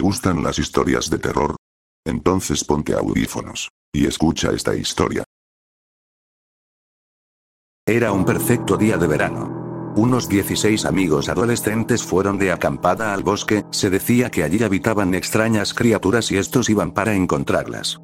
¿Te gustan las historias de terror? Entonces ponte audífonos. Y escucha esta historia. Era un perfecto día de verano. Unos 16 amigos adolescentes fueron de acampada al bosque, se decía que allí habitaban extrañas criaturas y estos iban para encontrarlas.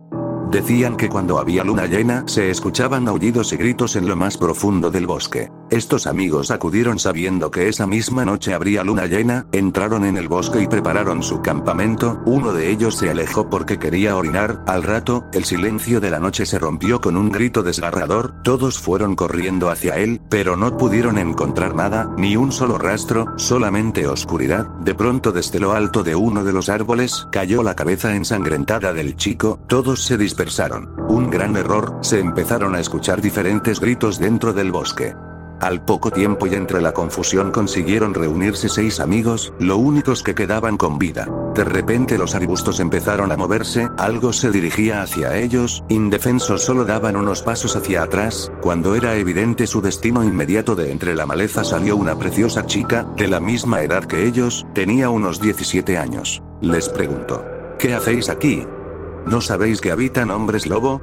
Decían que cuando había luna llena se escuchaban aullidos y gritos en lo más profundo del bosque. Estos amigos acudieron sabiendo que esa misma noche habría luna llena, entraron en el bosque y prepararon su campamento, uno de ellos se alejó porque quería orinar, al rato, el silencio de la noche se rompió con un grito desgarrador, todos fueron corriendo hacia él, pero no pudieron encontrar nada, ni un solo rastro, solamente oscuridad, de pronto desde lo alto de uno de los árboles, cayó la cabeza ensangrentada del chico, todos se dispersaron. Un gran error, se empezaron a escuchar diferentes gritos dentro del bosque. Al poco tiempo y entre la confusión consiguieron reunirse seis amigos, lo únicos que quedaban con vida. De repente los arbustos empezaron a moverse, algo se dirigía hacia ellos, indefensos solo daban unos pasos hacia atrás, cuando era evidente su destino inmediato de entre la maleza salió una preciosa chica, de la misma edad que ellos, tenía unos 17 años. Les preguntó. ¿Qué hacéis aquí? ¿No sabéis que habitan hombres lobo?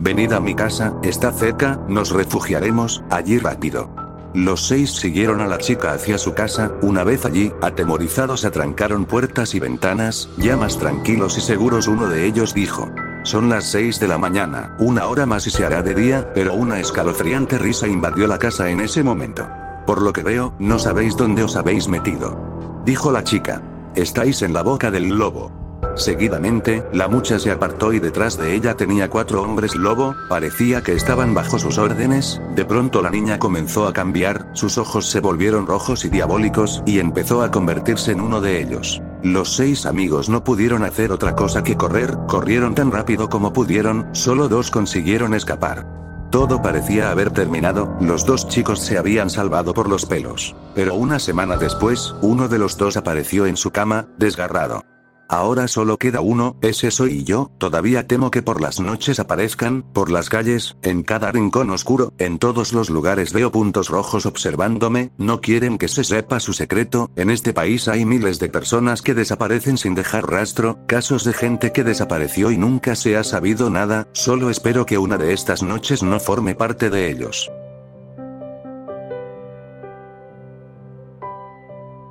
Venid a mi casa, está cerca, nos refugiaremos, allí rápido. Los seis siguieron a la chica hacia su casa, una vez allí, atemorizados atrancaron puertas y ventanas, ya más tranquilos y seguros uno de ellos dijo. Son las seis de la mañana, una hora más y se hará de día, pero una escalofriante risa invadió la casa en ese momento. Por lo que veo, no sabéis dónde os habéis metido. Dijo la chica. Estáis en la boca del lobo. Seguidamente, la mucha se apartó y detrás de ella tenía cuatro hombres lobo, parecía que estaban bajo sus órdenes, de pronto la niña comenzó a cambiar, sus ojos se volvieron rojos y diabólicos, y empezó a convertirse en uno de ellos. Los seis amigos no pudieron hacer otra cosa que correr, corrieron tan rápido como pudieron, solo dos consiguieron escapar. Todo parecía haber terminado, los dos chicos se habían salvado por los pelos. Pero una semana después, uno de los dos apareció en su cama, desgarrado. Ahora solo queda uno, ese soy yo, todavía temo que por las noches aparezcan, por las calles, en cada rincón oscuro, en todos los lugares veo puntos rojos observándome, no quieren que se sepa su secreto, en este país hay miles de personas que desaparecen sin dejar rastro, casos de gente que desapareció y nunca se ha sabido nada, solo espero que una de estas noches no forme parte de ellos.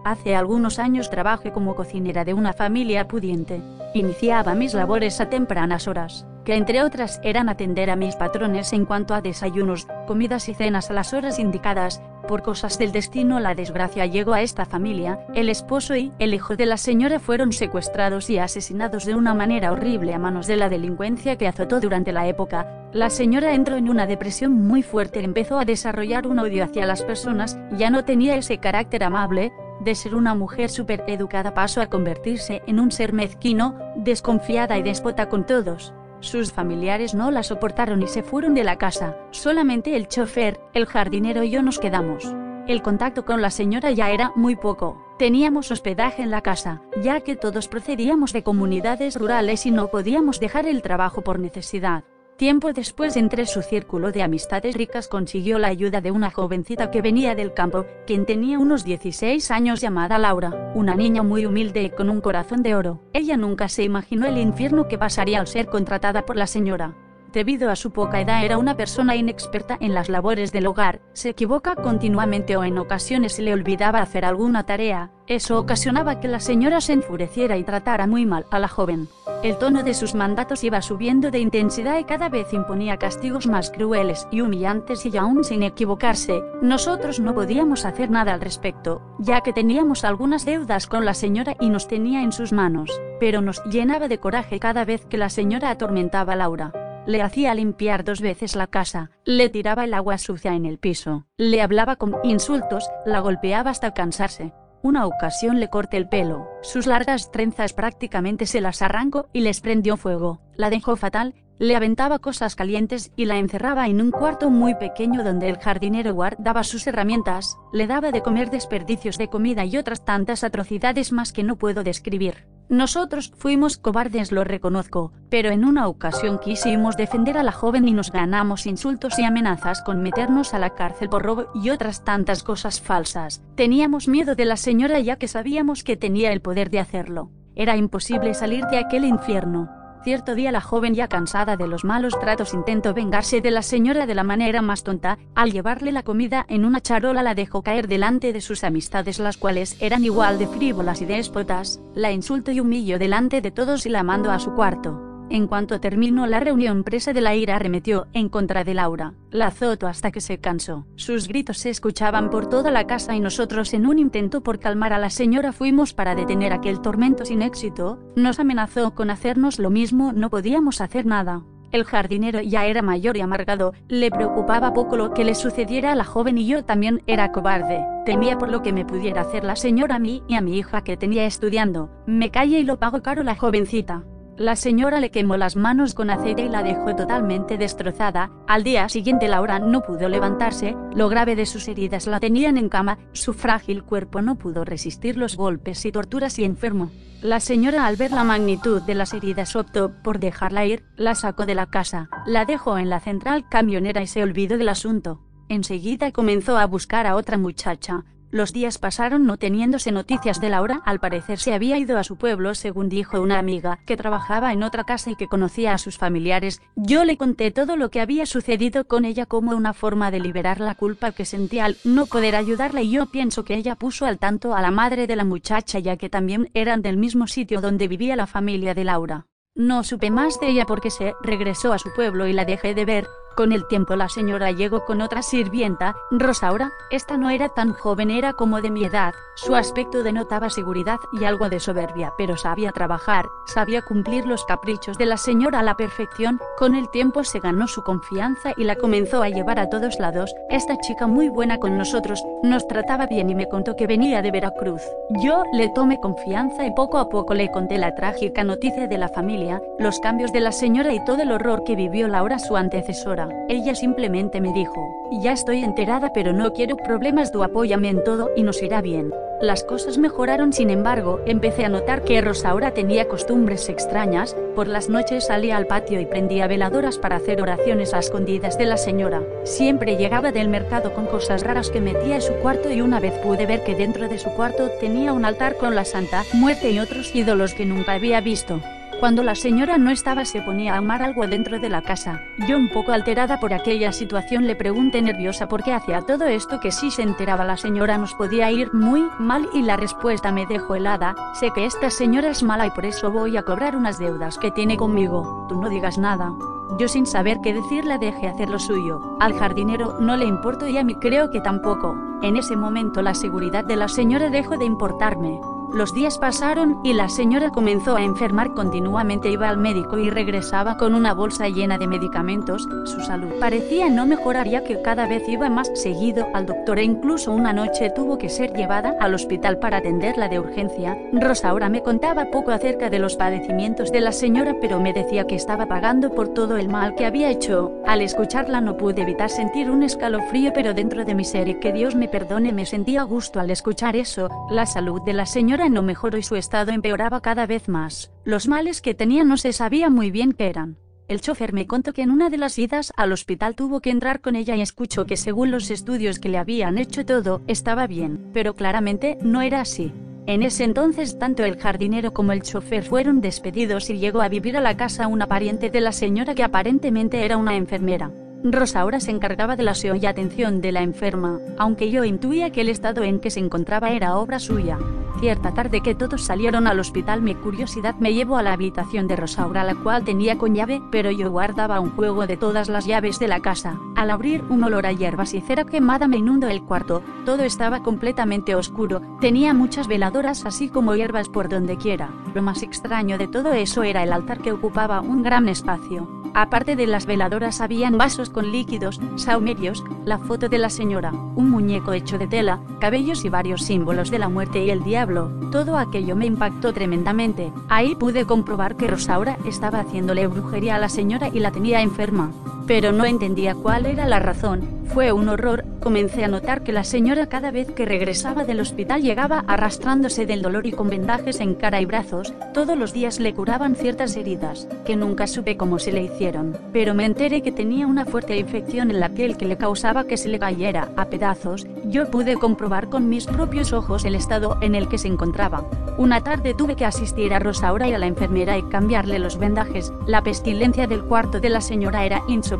Hace algunos años trabajé como cocinera de una familia pudiente. Iniciaba mis labores a tempranas horas, que entre otras eran atender a mis patrones en cuanto a desayunos, comidas y cenas a las horas indicadas. Por cosas del destino la desgracia llegó a esta familia, el esposo y el hijo de la señora fueron secuestrados y asesinados de una manera horrible a manos de la delincuencia que azotó durante la época. La señora entró en una depresión muy fuerte, empezó a desarrollar un odio hacia las personas, ya no tenía ese carácter amable, de ser una mujer súper educada pasó a convertirse en un ser mezquino, desconfiada y déspota con todos. Sus familiares no la soportaron y se fueron de la casa, solamente el chofer, el jardinero y yo nos quedamos. El contacto con la señora ya era muy poco. Teníamos hospedaje en la casa, ya que todos procedíamos de comunidades rurales y no podíamos dejar el trabajo por necesidad. Tiempo después entre su círculo de amistades ricas consiguió la ayuda de una jovencita que venía del campo, quien tenía unos 16 años llamada Laura, una niña muy humilde y con un corazón de oro. Ella nunca se imaginó el infierno que pasaría al ser contratada por la señora. Debido a su poca edad era una persona inexperta en las labores del hogar, se equivoca continuamente o en ocasiones le olvidaba hacer alguna tarea, eso ocasionaba que la señora se enfureciera y tratara muy mal a la joven. El tono de sus mandatos iba subiendo de intensidad y cada vez imponía castigos más crueles y humillantes y aún sin equivocarse, nosotros no podíamos hacer nada al respecto, ya que teníamos algunas deudas con la señora y nos tenía en sus manos, pero nos llenaba de coraje cada vez que la señora atormentaba a Laura le hacía limpiar dos veces la casa, le tiraba el agua sucia en el piso, le hablaba con insultos, la golpeaba hasta cansarse. Una ocasión le corté el pelo, sus largas trenzas prácticamente se las arrancó y les prendió fuego, la dejó fatal, le aventaba cosas calientes y la encerraba en un cuarto muy pequeño donde el jardinero guardaba sus herramientas, le daba de comer desperdicios de comida y otras tantas atrocidades más que no puedo describir. Nosotros fuimos cobardes, lo reconozco, pero en una ocasión quisimos defender a la joven y nos ganamos insultos y amenazas con meternos a la cárcel por robo y otras tantas cosas falsas. Teníamos miedo de la señora ya que sabíamos que tenía el poder de hacerlo. Era imposible salir de aquel infierno. Cierto día la joven ya cansada de los malos tratos intentó vengarse de la señora de la manera más tonta, al llevarle la comida en una charola la dejó caer delante de sus amistades las cuales eran igual de frívolas y déspotas, la insultó y humilló delante de todos y la mandó a su cuarto. En cuanto terminó la reunión, presa de la ira arremetió en contra de Laura. La azotó hasta que se cansó. Sus gritos se escuchaban por toda la casa y nosotros en un intento por calmar a la señora fuimos para detener aquel tormento sin éxito. Nos amenazó con hacernos lo mismo, no podíamos hacer nada. El jardinero ya era mayor y amargado, le preocupaba poco lo que le sucediera a la joven y yo también era cobarde. Temía por lo que me pudiera hacer la señora a mí y a mi hija que tenía estudiando. Me callé y lo pago caro la jovencita. La señora le quemó las manos con aceite y la dejó totalmente destrozada. Al día siguiente Laura no pudo levantarse, lo grave de sus heridas la tenían en cama, su frágil cuerpo no pudo resistir los golpes y torturas y enfermo. La señora al ver la magnitud de las heridas optó por dejarla ir, la sacó de la casa, la dejó en la central camionera y se olvidó del asunto. Enseguida comenzó a buscar a otra muchacha, los días pasaron no teniéndose noticias de Laura, al parecer se había ido a su pueblo según dijo una amiga, que trabajaba en otra casa y que conocía a sus familiares. Yo le conté todo lo que había sucedido con ella como una forma de liberar la culpa que sentía al no poder ayudarla y yo pienso que ella puso al tanto a la madre de la muchacha ya que también eran del mismo sitio donde vivía la familia de Laura. No supe más de ella porque se regresó a su pueblo y la dejé de ver, con el tiempo la señora llegó con otra sirvienta, Rosaura, esta no era tan joven, era como de mi edad, su aspecto denotaba seguridad y algo de soberbia, pero sabía trabajar, sabía cumplir los caprichos de la señora a la perfección, con el tiempo se ganó su confianza y la comenzó a llevar a todos lados, esta chica muy buena con nosotros, nos trataba bien y me contó que venía de Veracruz. Yo le tomé confianza y poco a poco le conté la trágica noticia de la familia, los cambios de la señora y todo el horror que vivió Laura su antecesora. Ella simplemente me dijo, ya estoy enterada pero no quiero problemas, tú apóyame en todo y nos irá bien. Las cosas mejoraron sin embargo, empecé a notar que Rosaura tenía costumbres extrañas, por las noches salía al patio y prendía veladoras para hacer oraciones a escondidas de la señora. Siempre llegaba del mercado con cosas raras que metía en su cuarto y una vez pude ver que dentro de su cuarto tenía un altar con la Santa Muerte y otros ídolos que nunca había visto. Cuando la señora no estaba se ponía a amar algo dentro de la casa. Yo un poco alterada por aquella situación le pregunté nerviosa por qué hacía todo esto que si se enteraba la señora nos podía ir muy mal y la respuesta me dejó helada, sé que esta señora es mala y por eso voy a cobrar unas deudas que tiene conmigo, tú no digas nada. Yo sin saber qué decir la dejé hacer lo suyo. Al jardinero no le importo y a mí creo que tampoco. En ese momento la seguridad de la señora dejó de importarme. Los días pasaron y la señora comenzó a enfermar continuamente. Iba al médico y regresaba con una bolsa llena de medicamentos. Su salud parecía no mejorar ya que cada vez iba más seguido al doctor e incluso una noche tuvo que ser llevada al hospital para atenderla de urgencia. Rosaura me contaba poco acerca de los padecimientos de la señora pero me decía que estaba pagando por todo el mal que había hecho. Al escucharla no pude evitar sentir un escalofrío pero dentro de mi ser y que Dios me perdone me sentía a gusto al escuchar eso. La salud de la señora no mejoró y su estado empeoraba cada vez más. Los males que tenía no se sabía muy bien qué eran. El chofer me contó que en una de las idas al hospital tuvo que entrar con ella y escuchó que según los estudios que le habían hecho todo, estaba bien, pero claramente no era así. En ese entonces tanto el jardinero como el chofer fueron despedidos y llegó a vivir a la casa una pariente de la señora que aparentemente era una enfermera. Rosaura se encargaba de la aseo y atención de la enferma, aunque yo intuía que el estado en que se encontraba era obra suya. Cierta tarde que todos salieron al hospital mi curiosidad me llevó a la habitación de Rosaura la cual tenía con llave, pero yo guardaba un juego de todas las llaves de la casa. Al abrir un olor a hierbas y cera quemada me inundó el cuarto, todo estaba completamente oscuro, tenía muchas veladoras así como hierbas por donde quiera. Lo más extraño de todo eso era el altar que ocupaba un gran espacio. Aparte de las veladoras habían vasos con líquidos, saumerios, la foto de la señora, un muñeco hecho de tela, cabellos y varios símbolos de la muerte y el diablo. Todo aquello me impactó tremendamente. Ahí pude comprobar que Rosaura estaba haciéndole brujería a la señora y la tenía enferma. Pero no entendía cuál era la razón. Fue un horror, comencé a notar que la señora cada vez que regresaba del hospital llegaba arrastrándose del dolor y con vendajes en cara y brazos, todos los días le curaban ciertas heridas, que nunca supe cómo se le hicieron, pero me enteré que tenía una fuerte infección en la piel que le causaba que se le cayera a pedazos, yo pude comprobar con mis propios ojos el estado en el que se encontraba. Una tarde tuve que asistir a Rosaura y a la enfermera y cambiarle los vendajes, la pestilencia del cuarto de la señora era insoportable,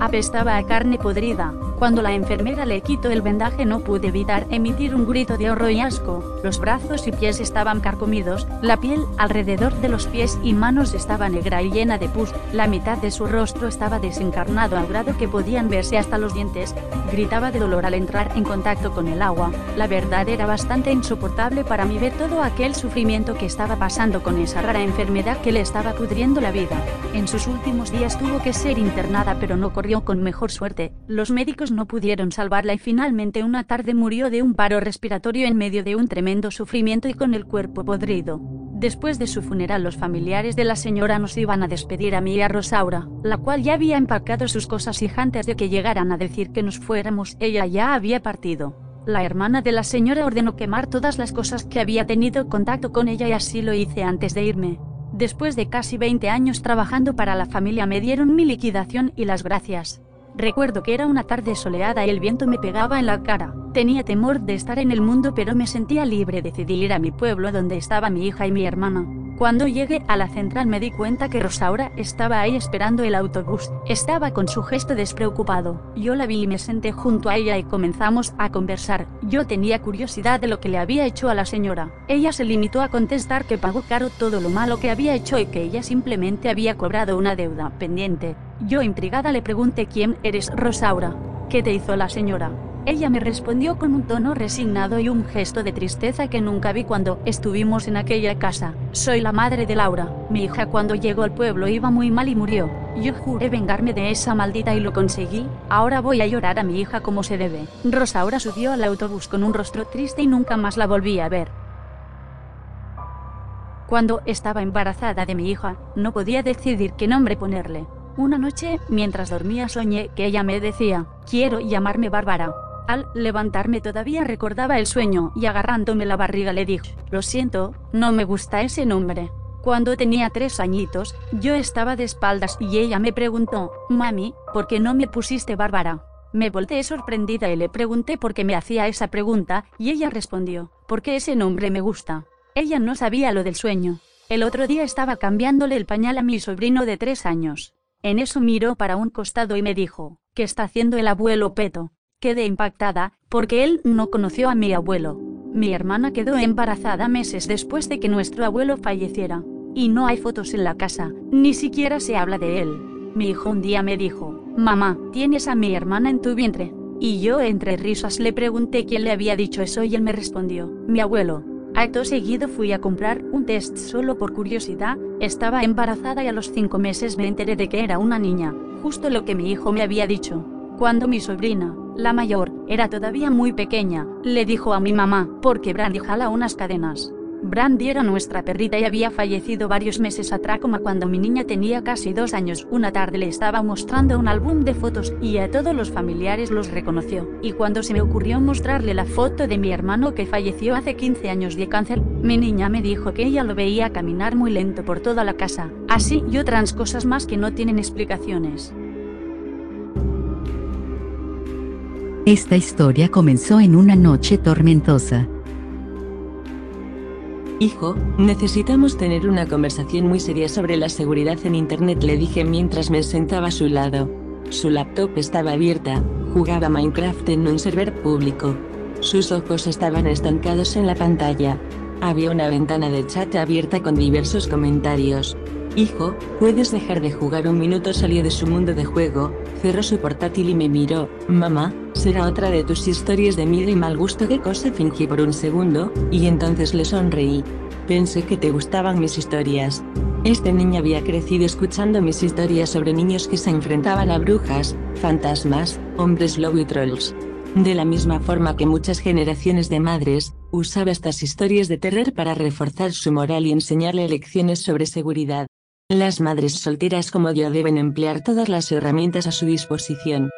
apestaba a carne podrida, cuando la enfermera le quitó el vendaje no pude evitar emitir un grito de horror y asco. Los brazos y pies estaban carcomidos, la piel alrededor de los pies y manos estaba negra y llena de pus, la mitad de su rostro estaba desencarnado al grado que podían verse hasta los dientes. Gritaba de dolor al entrar en contacto con el agua. La verdad era bastante insoportable para mí ver todo aquel sufrimiento que estaba pasando con esa rara enfermedad que le estaba pudriendo la vida. En sus últimos días tuvo que ser internada pero no corrió con mejor suerte. Los médicos no pudieron salvarla y finalmente una tarde murió de un paro respiratorio en medio de un tremendo sufrimiento y con el cuerpo podrido. Después de su funeral los familiares de la señora nos iban a despedir a mí y a Rosaura, la cual ya había empacado sus cosas y antes de que llegaran a decir que nos fuéramos ella ya había partido. La hermana de la señora ordenó quemar todas las cosas que había tenido contacto con ella y así lo hice antes de irme. Después de casi 20 años trabajando para la familia me dieron mi liquidación y las gracias. Recuerdo que era una tarde soleada y el viento me pegaba en la cara. Tenía temor de estar en el mundo pero me sentía libre. Decidí ir a mi pueblo donde estaba mi hija y mi hermana. Cuando llegué a la central me di cuenta que Rosaura estaba ahí esperando el autobús. Estaba con su gesto despreocupado. Yo la vi y me senté junto a ella y comenzamos a conversar. Yo tenía curiosidad de lo que le había hecho a la señora. Ella se limitó a contestar que pagó caro todo lo malo que había hecho y que ella simplemente había cobrado una deuda pendiente. Yo intrigada le pregunté quién eres Rosaura. ¿Qué te hizo la señora? Ella me respondió con un tono resignado y un gesto de tristeza que nunca vi cuando estuvimos en aquella casa. Soy la madre de Laura. Mi hija cuando llegó al pueblo iba muy mal y murió. Yo juré vengarme de esa maldita y lo conseguí. Ahora voy a llorar a mi hija como se debe. Rosaura subió al autobús con un rostro triste y nunca más la volví a ver. Cuando estaba embarazada de mi hija, no podía decidir qué nombre ponerle. Una noche, mientras dormía, soñé que ella me decía, quiero llamarme Bárbara. Al levantarme todavía recordaba el sueño y agarrándome la barriga le dijo, lo siento, no me gusta ese nombre. Cuando tenía tres añitos, yo estaba de espaldas y ella me preguntó, Mami, ¿por qué no me pusiste Bárbara? Me volteé sorprendida y le pregunté por qué me hacía esa pregunta, y ella respondió, porque ese nombre me gusta. Ella no sabía lo del sueño. El otro día estaba cambiándole el pañal a mi sobrino de tres años. En eso miró para un costado y me dijo, ¿qué está haciendo el abuelo Peto? Quedé impactada, porque él no conoció a mi abuelo. Mi hermana quedó embarazada meses después de que nuestro abuelo falleciera. Y no hay fotos en la casa, ni siquiera se habla de él. Mi hijo un día me dijo, Mamá, ¿tienes a mi hermana en tu vientre? Y yo entre risas le pregunté quién le había dicho eso y él me respondió, mi abuelo. Acto seguido fui a comprar un test solo por curiosidad, estaba embarazada y a los cinco meses me enteré de que era una niña, justo lo que mi hijo me había dicho. Cuando mi sobrina, la mayor, era todavía muy pequeña, le dijo a mi mamá, porque Brandy jala unas cadenas. Brandy era nuestra perrita y había fallecido varios meses atrás como cuando mi niña tenía casi dos años. Una tarde le estaba mostrando un álbum de fotos y a todos los familiares los reconoció. Y cuando se me ocurrió mostrarle la foto de mi hermano que falleció hace 15 años de cáncer, mi niña me dijo que ella lo veía caminar muy lento por toda la casa. Así y otras cosas más que no tienen explicaciones. Esta historia comenzó en una noche tormentosa. Hijo, necesitamos tener una conversación muy seria sobre la seguridad en Internet, le dije mientras me sentaba a su lado. Su laptop estaba abierta, jugaba Minecraft en un server público. Sus ojos estaban estancados en la pantalla. Había una ventana de chat abierta con diversos comentarios. Hijo, ¿puedes dejar de jugar un minuto? Salió de su mundo de juego, cerró su portátil y me miró. Mamá, será otra de tus historias de miedo y mal gusto. ¿Qué cosa fingí por un segundo? Y entonces le sonreí. Pensé que te gustaban mis historias. Este niño había crecido escuchando mis historias sobre niños que se enfrentaban a brujas, fantasmas, hombres lobo y trolls. De la misma forma que muchas generaciones de madres, usaba estas historias de terror para reforzar su moral y enseñarle lecciones sobre seguridad. Las madres solteras como yo deben emplear todas las herramientas a su disposición.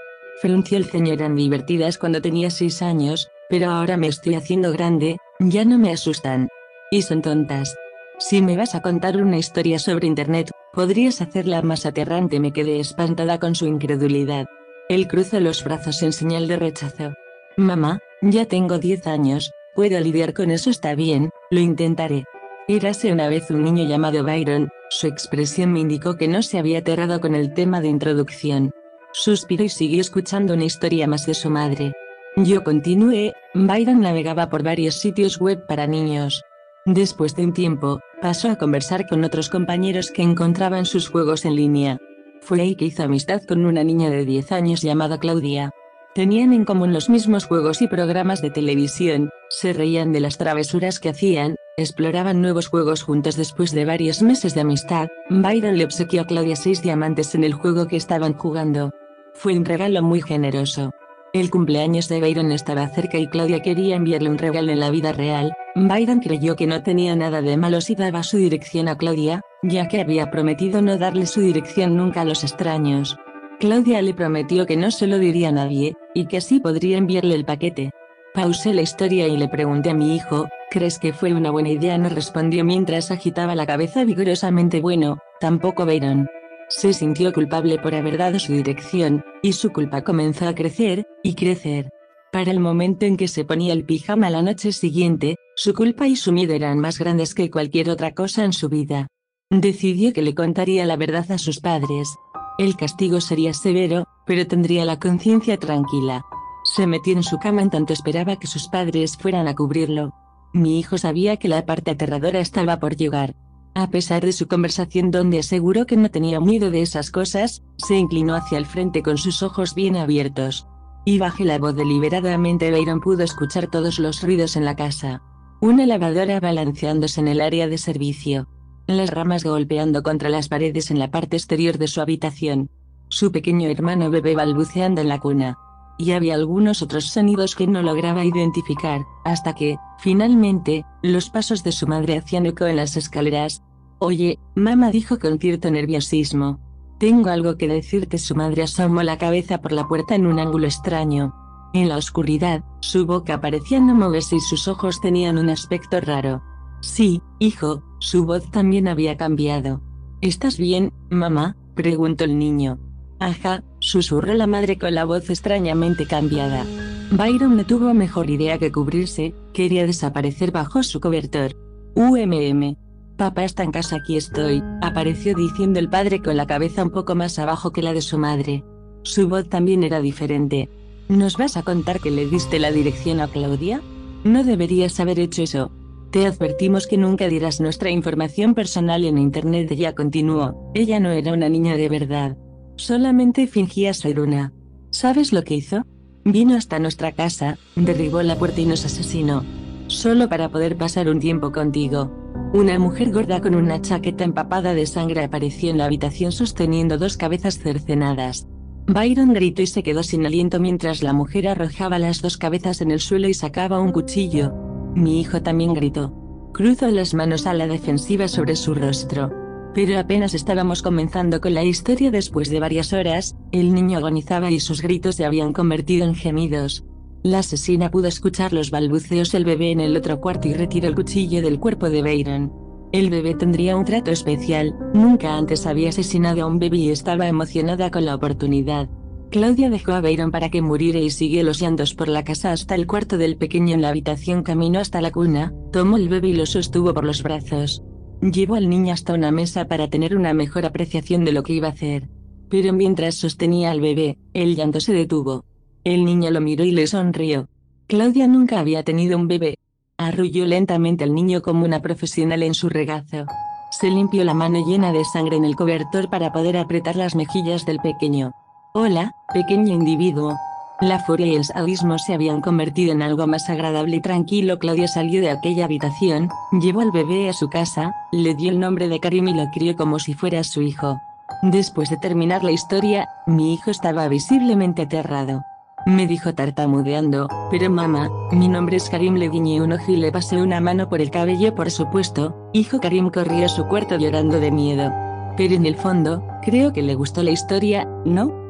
Frunció el ceño eran divertidas cuando tenía 6 años, pero ahora me estoy haciendo grande, ya no me asustan. Y son tontas. Si me vas a contar una historia sobre Internet, podrías hacerla más aterrante. Me quedé espantada con su incredulidad. Él cruzó los brazos en señal de rechazo. Mamá, ya tengo 10 años, puedo lidiar con eso está bien, lo intentaré. Érase una vez un niño llamado Byron, su expresión me indicó que no se había aterrado con el tema de introducción. Suspiró y siguió escuchando una historia más de su madre. Yo continué, Byron navegaba por varios sitios web para niños. Después de un tiempo, pasó a conversar con otros compañeros que encontraban sus juegos en línea. Fue ahí que hizo amistad con una niña de 10 años llamada Claudia. Tenían en común los mismos juegos y programas de televisión, se reían de las travesuras que hacían, exploraban nuevos juegos juntos después de varios meses de amistad, Byron le obsequió a Claudia seis diamantes en el juego que estaban jugando. Fue un regalo muy generoso. El cumpleaños de Byron estaba cerca y Claudia quería enviarle un regalo en la vida real. Byron creyó que no tenía nada de malo si daba su dirección a Claudia, ya que había prometido no darle su dirección nunca a los extraños. Claudia le prometió que no se lo diría a nadie, y que así podría enviarle el paquete. Pausé la historia y le pregunté a mi hijo, ¿crees que fue una buena idea? No respondió mientras agitaba la cabeza vigorosamente. Bueno, tampoco Byron. Se sintió culpable por haber dado su dirección, y su culpa comenzó a crecer, y crecer. Para el momento en que se ponía el pijama la noche siguiente, su culpa y su miedo eran más grandes que cualquier otra cosa en su vida. Decidió que le contaría la verdad a sus padres. El castigo sería severo, pero tendría la conciencia tranquila. Se metió en su cama en tanto esperaba que sus padres fueran a cubrirlo. Mi hijo sabía que la parte aterradora estaba por llegar. A pesar de su conversación donde aseguró que no tenía miedo de esas cosas, se inclinó hacia el frente con sus ojos bien abiertos. Y bajé la voz deliberadamente. Byron pudo escuchar todos los ruidos en la casa. Una lavadora balanceándose en el área de servicio. Las ramas golpeando contra las paredes en la parte exterior de su habitación. Su pequeño hermano bebé balbuceando en la cuna. Y había algunos otros sonidos que no lograba identificar, hasta que, finalmente, los pasos de su madre hacían eco en las escaleras, Oye, mamá dijo con cierto nerviosismo. Tengo algo que decirte. Su madre asomó la cabeza por la puerta en un ángulo extraño. En la oscuridad, su boca parecía no moverse y sus ojos tenían un aspecto raro. Sí, hijo, su voz también había cambiado. ¿Estás bien, mamá? preguntó el niño. Ajá, susurró la madre con la voz extrañamente cambiada. Byron no tuvo mejor idea que cubrirse, quería desaparecer bajo su cobertor. UMM. Papá está en casa, aquí estoy, apareció diciendo el padre con la cabeza un poco más abajo que la de su madre. Su voz también era diferente. ¿Nos vas a contar que le diste la dirección a Claudia? No deberías haber hecho eso. Te advertimos que nunca dirás nuestra información personal en Internet. Ella continuó, ella no era una niña de verdad. Solamente fingía ser una. ¿Sabes lo que hizo? Vino hasta nuestra casa, derribó la puerta y nos asesinó. Solo para poder pasar un tiempo contigo. Una mujer gorda con una chaqueta empapada de sangre apareció en la habitación sosteniendo dos cabezas cercenadas. Byron gritó y se quedó sin aliento mientras la mujer arrojaba las dos cabezas en el suelo y sacaba un cuchillo. Mi hijo también gritó. Cruzó las manos a la defensiva sobre su rostro. Pero apenas estábamos comenzando con la historia después de varias horas, el niño agonizaba y sus gritos se habían convertido en gemidos. La asesina pudo escuchar los balbuceos del bebé en el otro cuarto y retiró el cuchillo del cuerpo de Byron. El bebé tendría un trato especial, nunca antes había asesinado a un bebé y estaba emocionada con la oportunidad. Claudia dejó a Byron para que muriera y siguió los llantos por la casa hasta el cuarto del pequeño en la habitación caminó hasta la cuna, tomó el bebé y lo sostuvo por los brazos. Llevó al niño hasta una mesa para tener una mejor apreciación de lo que iba a hacer. Pero mientras sostenía al bebé, el llanto se detuvo. El niño lo miró y le sonrió. Claudia nunca había tenido un bebé. Arrulló lentamente al niño como una profesional en su regazo. Se limpió la mano llena de sangre en el cobertor para poder apretar las mejillas del pequeño. Hola, pequeño individuo. La furia y el sadismo se habían convertido en algo más agradable y tranquilo. Claudia salió de aquella habitación, llevó al bebé a su casa, le dio el nombre de Karim y lo crió como si fuera su hijo. Después de terminar la historia, mi hijo estaba visiblemente aterrado. Me dijo tartamudeando, pero mamá, mi nombre es Karim le guiñé un ojo y le pasé una mano por el cabello por supuesto, hijo Karim corrió a su cuarto llorando de miedo. Pero en el fondo, creo que le gustó la historia, ¿no?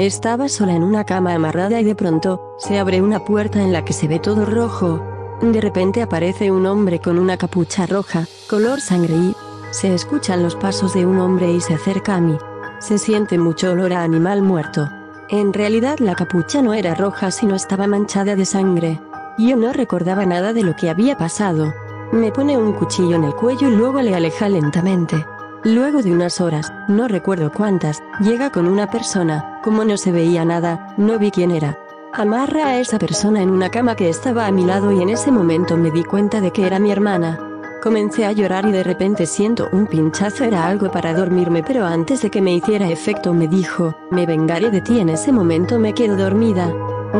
Estaba sola en una cama amarrada y de pronto, se abre una puerta en la que se ve todo rojo. De repente aparece un hombre con una capucha roja, color sangre y... Se escuchan los pasos de un hombre y se acerca a mí. Se siente mucho olor a animal muerto. En realidad la capucha no era roja sino estaba manchada de sangre. Yo no recordaba nada de lo que había pasado. Me pone un cuchillo en el cuello y luego le aleja lentamente. Luego de unas horas, no recuerdo cuántas, llega con una persona, como no se veía nada, no vi quién era. Amarra a esa persona en una cama que estaba a mi lado y en ese momento me di cuenta de que era mi hermana. Comencé a llorar y de repente siento un pinchazo era algo para dormirme pero antes de que me hiciera efecto me dijo, me vengaré de ti en ese momento me quedo dormida.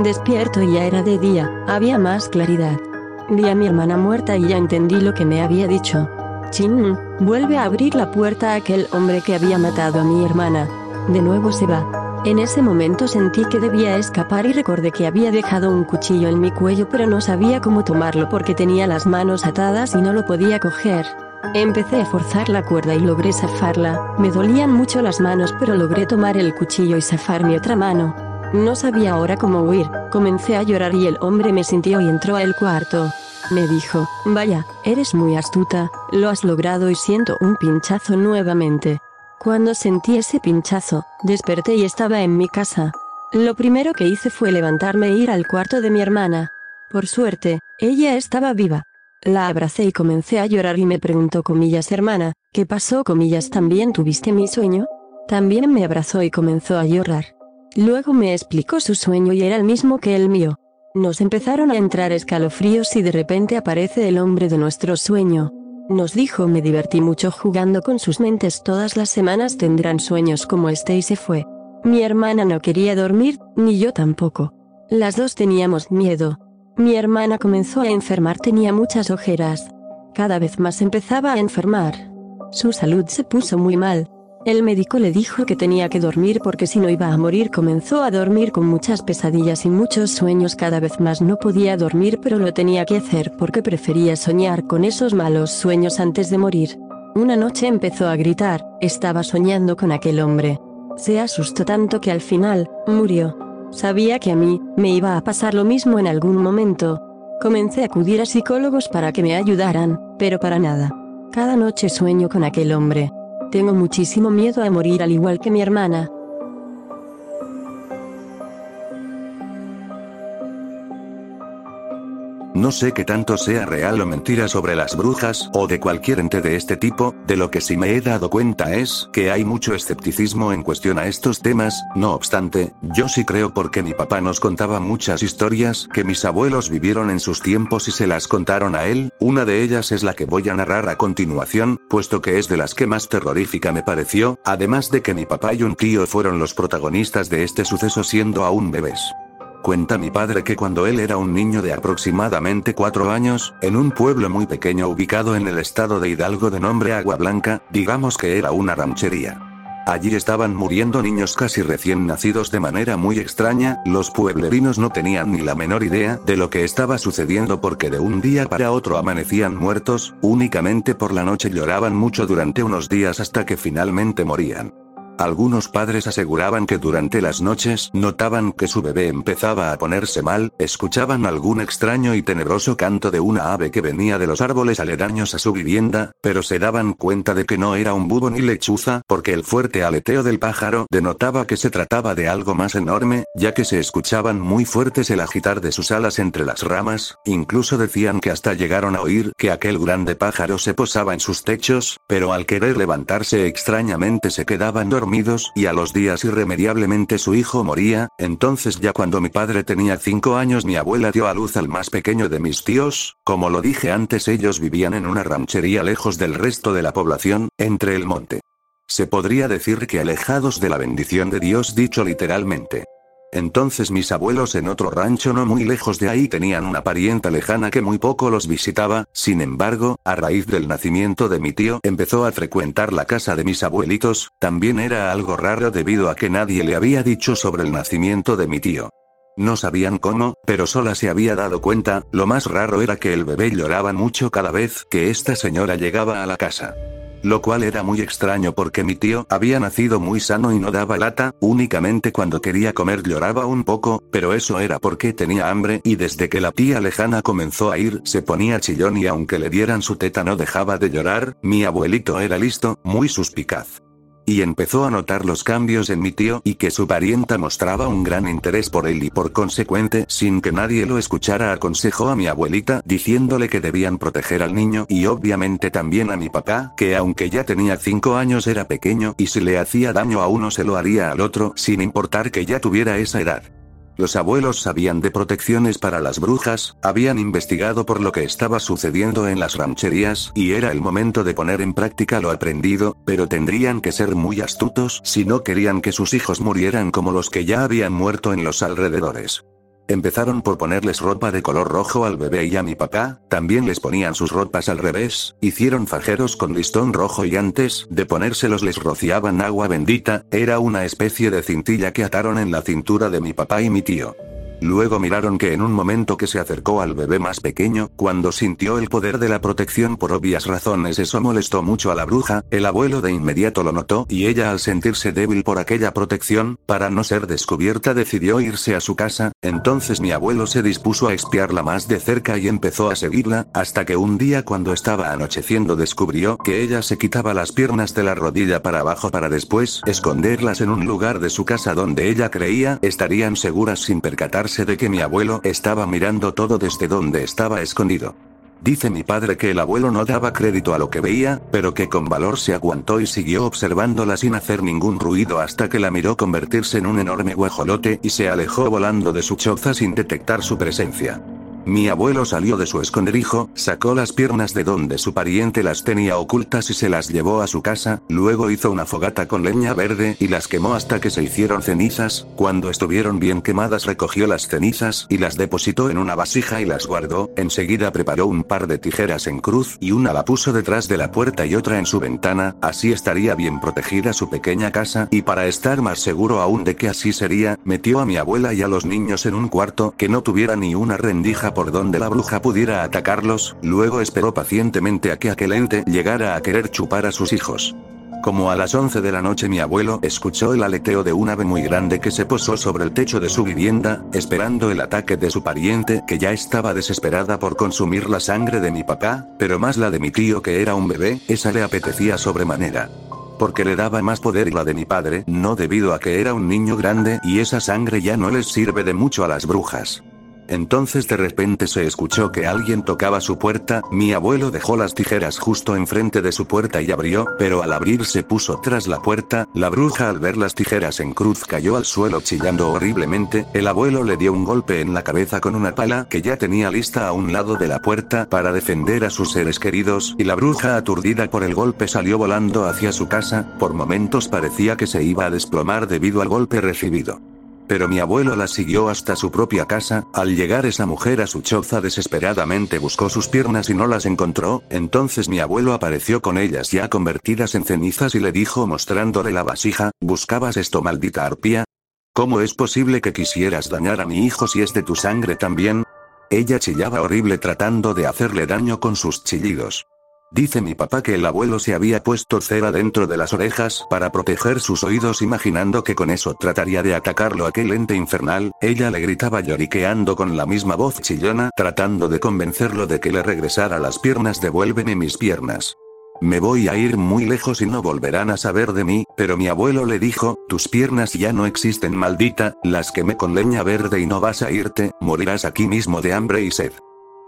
Despierto y ya era de día, había más claridad. Vi a mi hermana muerta y ya entendí lo que me había dicho. Chin, vuelve a abrir la puerta a aquel hombre que había matado a mi hermana. De nuevo se va. En ese momento sentí que debía escapar y recordé que había dejado un cuchillo en mi cuello pero no sabía cómo tomarlo porque tenía las manos atadas y no lo podía coger. Empecé a forzar la cuerda y logré zafarla, me dolían mucho las manos pero logré tomar el cuchillo y zafar mi otra mano. No sabía ahora cómo huir, comencé a llorar y el hombre me sintió y entró al cuarto. Me dijo, vaya, eres muy astuta, lo has logrado y siento un pinchazo nuevamente. Cuando sentí ese pinchazo, desperté y estaba en mi casa. Lo primero que hice fue levantarme e ir al cuarto de mi hermana. Por suerte, ella estaba viva. La abracé y comencé a llorar y me preguntó comillas hermana, ¿qué pasó comillas también tuviste mi sueño? También me abrazó y comenzó a llorar. Luego me explicó su sueño y era el mismo que el mío. Nos empezaron a entrar escalofríos y de repente aparece el hombre de nuestro sueño. Nos dijo me divertí mucho jugando con sus mentes todas las semanas tendrán sueños como este y se fue. Mi hermana no quería dormir, ni yo tampoco. Las dos teníamos miedo. Mi hermana comenzó a enfermar, tenía muchas ojeras. Cada vez más empezaba a enfermar. Su salud se puso muy mal. El médico le dijo que tenía que dormir porque si no iba a morir comenzó a dormir con muchas pesadillas y muchos sueños cada vez más no podía dormir pero lo tenía que hacer porque prefería soñar con esos malos sueños antes de morir. Una noche empezó a gritar, estaba soñando con aquel hombre. Se asustó tanto que al final, murió. Sabía que a mí, me iba a pasar lo mismo en algún momento. Comencé a acudir a psicólogos para que me ayudaran, pero para nada. Cada noche sueño con aquel hombre. Tengo muchísimo miedo a morir al igual que mi hermana. No sé qué tanto sea real o mentira sobre las brujas o de cualquier ente de este tipo, de lo que sí me he dado cuenta es que hay mucho escepticismo en cuestión a estos temas, no obstante, yo sí creo porque mi papá nos contaba muchas historias que mis abuelos vivieron en sus tiempos y se las contaron a él, una de ellas es la que voy a narrar a continuación, puesto que es de las que más terrorífica me pareció, además de que mi papá y un tío fueron los protagonistas de este suceso siendo aún bebés. Cuenta mi padre que cuando él era un niño de aproximadamente cuatro años, en un pueblo muy pequeño ubicado en el estado de Hidalgo de nombre Agua Blanca, digamos que era una ranchería. Allí estaban muriendo niños casi recién nacidos de manera muy extraña, los pueblerinos no tenían ni la menor idea de lo que estaba sucediendo porque de un día para otro amanecían muertos, únicamente por la noche lloraban mucho durante unos días hasta que finalmente morían. Algunos padres aseguraban que durante las noches notaban que su bebé empezaba a ponerse mal, escuchaban algún extraño y tenebroso canto de una ave que venía de los árboles aledaños a su vivienda, pero se daban cuenta de que no era un búho ni lechuza, porque el fuerte aleteo del pájaro denotaba que se trataba de algo más enorme, ya que se escuchaban muy fuertes el agitar de sus alas entre las ramas, incluso decían que hasta llegaron a oír que aquel grande pájaro se posaba en sus techos, pero al querer levantarse extrañamente se quedaban dormidos y a los días irremediablemente su hijo moría, entonces ya cuando mi padre tenía cinco años mi abuela dio a luz al más pequeño de mis tíos, como lo dije antes ellos vivían en una ranchería lejos del resto de la población, entre el monte. Se podría decir que alejados de la bendición de Dios dicho literalmente. Entonces mis abuelos en otro rancho no muy lejos de ahí tenían una parienta lejana que muy poco los visitaba, sin embargo, a raíz del nacimiento de mi tío empezó a frecuentar la casa de mis abuelitos, también era algo raro debido a que nadie le había dicho sobre el nacimiento de mi tío. No sabían cómo, pero sola se había dado cuenta, lo más raro era que el bebé lloraba mucho cada vez que esta señora llegaba a la casa. Lo cual era muy extraño porque mi tío había nacido muy sano y no daba lata, únicamente cuando quería comer lloraba un poco, pero eso era porque tenía hambre y desde que la tía lejana comenzó a ir se ponía chillón y aunque le dieran su teta no dejaba de llorar, mi abuelito era listo, muy suspicaz y empezó a notar los cambios en mi tío y que su parienta mostraba un gran interés por él y por consecuente, sin que nadie lo escuchara, aconsejó a mi abuelita diciéndole que debían proteger al niño y obviamente también a mi papá, que aunque ya tenía 5 años era pequeño y si le hacía daño a uno se lo haría al otro sin importar que ya tuviera esa edad. Los abuelos sabían de protecciones para las brujas, habían investigado por lo que estaba sucediendo en las rancherías, y era el momento de poner en práctica lo aprendido, pero tendrían que ser muy astutos si no querían que sus hijos murieran como los que ya habían muerto en los alrededores. Empezaron por ponerles ropa de color rojo al bebé y a mi papá, también les ponían sus ropas al revés, hicieron fajeros con listón rojo y antes de ponérselos les rociaban agua bendita, era una especie de cintilla que ataron en la cintura de mi papá y mi tío. Luego miraron que en un momento que se acercó al bebé más pequeño, cuando sintió el poder de la protección por obvias razones eso molestó mucho a la bruja, el abuelo de inmediato lo notó y ella al sentirse débil por aquella protección, para no ser descubierta decidió irse a su casa, entonces mi abuelo se dispuso a espiarla más de cerca y empezó a seguirla, hasta que un día cuando estaba anocheciendo descubrió que ella se quitaba las piernas de la rodilla para abajo para después esconderlas en un lugar de su casa donde ella creía estarían seguras sin percatarse de que mi abuelo estaba mirando todo desde donde estaba escondido. Dice mi padre que el abuelo no daba crédito a lo que veía, pero que con valor se aguantó y siguió observándola sin hacer ningún ruido hasta que la miró convertirse en un enorme guajolote y se alejó volando de su choza sin detectar su presencia. Mi abuelo salió de su esconderijo, sacó las piernas de donde su pariente las tenía ocultas y se las llevó a su casa, luego hizo una fogata con leña verde y las quemó hasta que se hicieron cenizas, cuando estuvieron bien quemadas recogió las cenizas y las depositó en una vasija y las guardó, enseguida preparó un par de tijeras en cruz y una la puso detrás de la puerta y otra en su ventana, así estaría bien protegida su pequeña casa y para estar más seguro aún de que así sería, metió a mi abuela y a los niños en un cuarto que no tuviera ni una rendija por donde la bruja pudiera atacarlos, luego esperó pacientemente a que aquel ente llegara a querer chupar a sus hijos. Como a las 11 de la noche mi abuelo escuchó el aleteo de un ave muy grande que se posó sobre el techo de su vivienda, esperando el ataque de su pariente que ya estaba desesperada por consumir la sangre de mi papá, pero más la de mi tío que era un bebé, esa le apetecía sobremanera. Porque le daba más poder y la de mi padre, no debido a que era un niño grande y esa sangre ya no les sirve de mucho a las brujas. Entonces de repente se escuchó que alguien tocaba su puerta, mi abuelo dejó las tijeras justo enfrente de su puerta y abrió, pero al abrir se puso tras la puerta, la bruja al ver las tijeras en cruz cayó al suelo chillando horriblemente, el abuelo le dio un golpe en la cabeza con una pala que ya tenía lista a un lado de la puerta para defender a sus seres queridos, y la bruja aturdida por el golpe salió volando hacia su casa, por momentos parecía que se iba a desplomar debido al golpe recibido. Pero mi abuelo la siguió hasta su propia casa, al llegar esa mujer a su choza desesperadamente buscó sus piernas y no las encontró, entonces mi abuelo apareció con ellas ya convertidas en cenizas y le dijo mostrándole la vasija, ¿buscabas esto maldita arpía? ¿Cómo es posible que quisieras dañar a mi hijo si es de tu sangre también? Ella chillaba horrible tratando de hacerle daño con sus chillidos. Dice mi papá que el abuelo se había puesto cera dentro de las orejas para proteger sus oídos imaginando que con eso trataría de atacarlo aquel ente infernal, ella le gritaba lloriqueando con la misma voz chillona tratando de convencerlo de que le regresara las piernas devuélveme mis piernas. Me voy a ir muy lejos y no volverán a saber de mí, pero mi abuelo le dijo, tus piernas ya no existen maldita, las quemé con leña verde y no vas a irte, morirás aquí mismo de hambre y sed.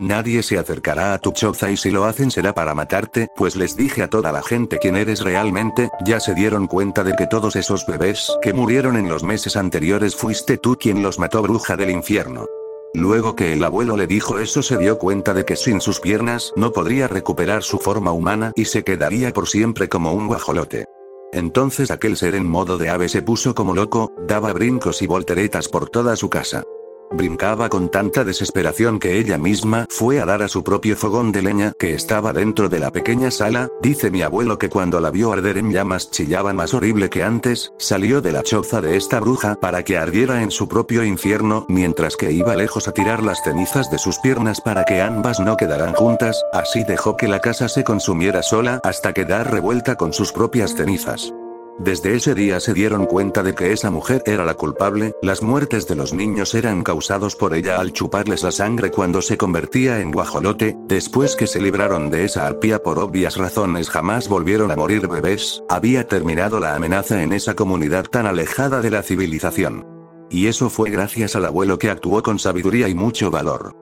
Nadie se acercará a tu choza y si lo hacen será para matarte, pues les dije a toda la gente quién eres realmente, ya se dieron cuenta de que todos esos bebés que murieron en los meses anteriores fuiste tú quien los mató bruja del infierno. Luego que el abuelo le dijo eso se dio cuenta de que sin sus piernas no podría recuperar su forma humana y se quedaría por siempre como un guajolote. Entonces aquel ser en modo de ave se puso como loco, daba brincos y volteretas por toda su casa. Brincaba con tanta desesperación que ella misma fue a dar a su propio fogón de leña que estaba dentro de la pequeña sala, dice mi abuelo que cuando la vio arder en llamas chillaba más horrible que antes, salió de la choza de esta bruja para que ardiera en su propio infierno mientras que iba lejos a tirar las cenizas de sus piernas para que ambas no quedaran juntas, así dejó que la casa se consumiera sola hasta quedar revuelta con sus propias cenizas. Desde ese día se dieron cuenta de que esa mujer era la culpable, las muertes de los niños eran causados por ella al chuparles la sangre cuando se convertía en guajolote, después que se libraron de esa arpía por obvias razones jamás volvieron a morir bebés, había terminado la amenaza en esa comunidad tan alejada de la civilización. Y eso fue gracias al abuelo que actuó con sabiduría y mucho valor.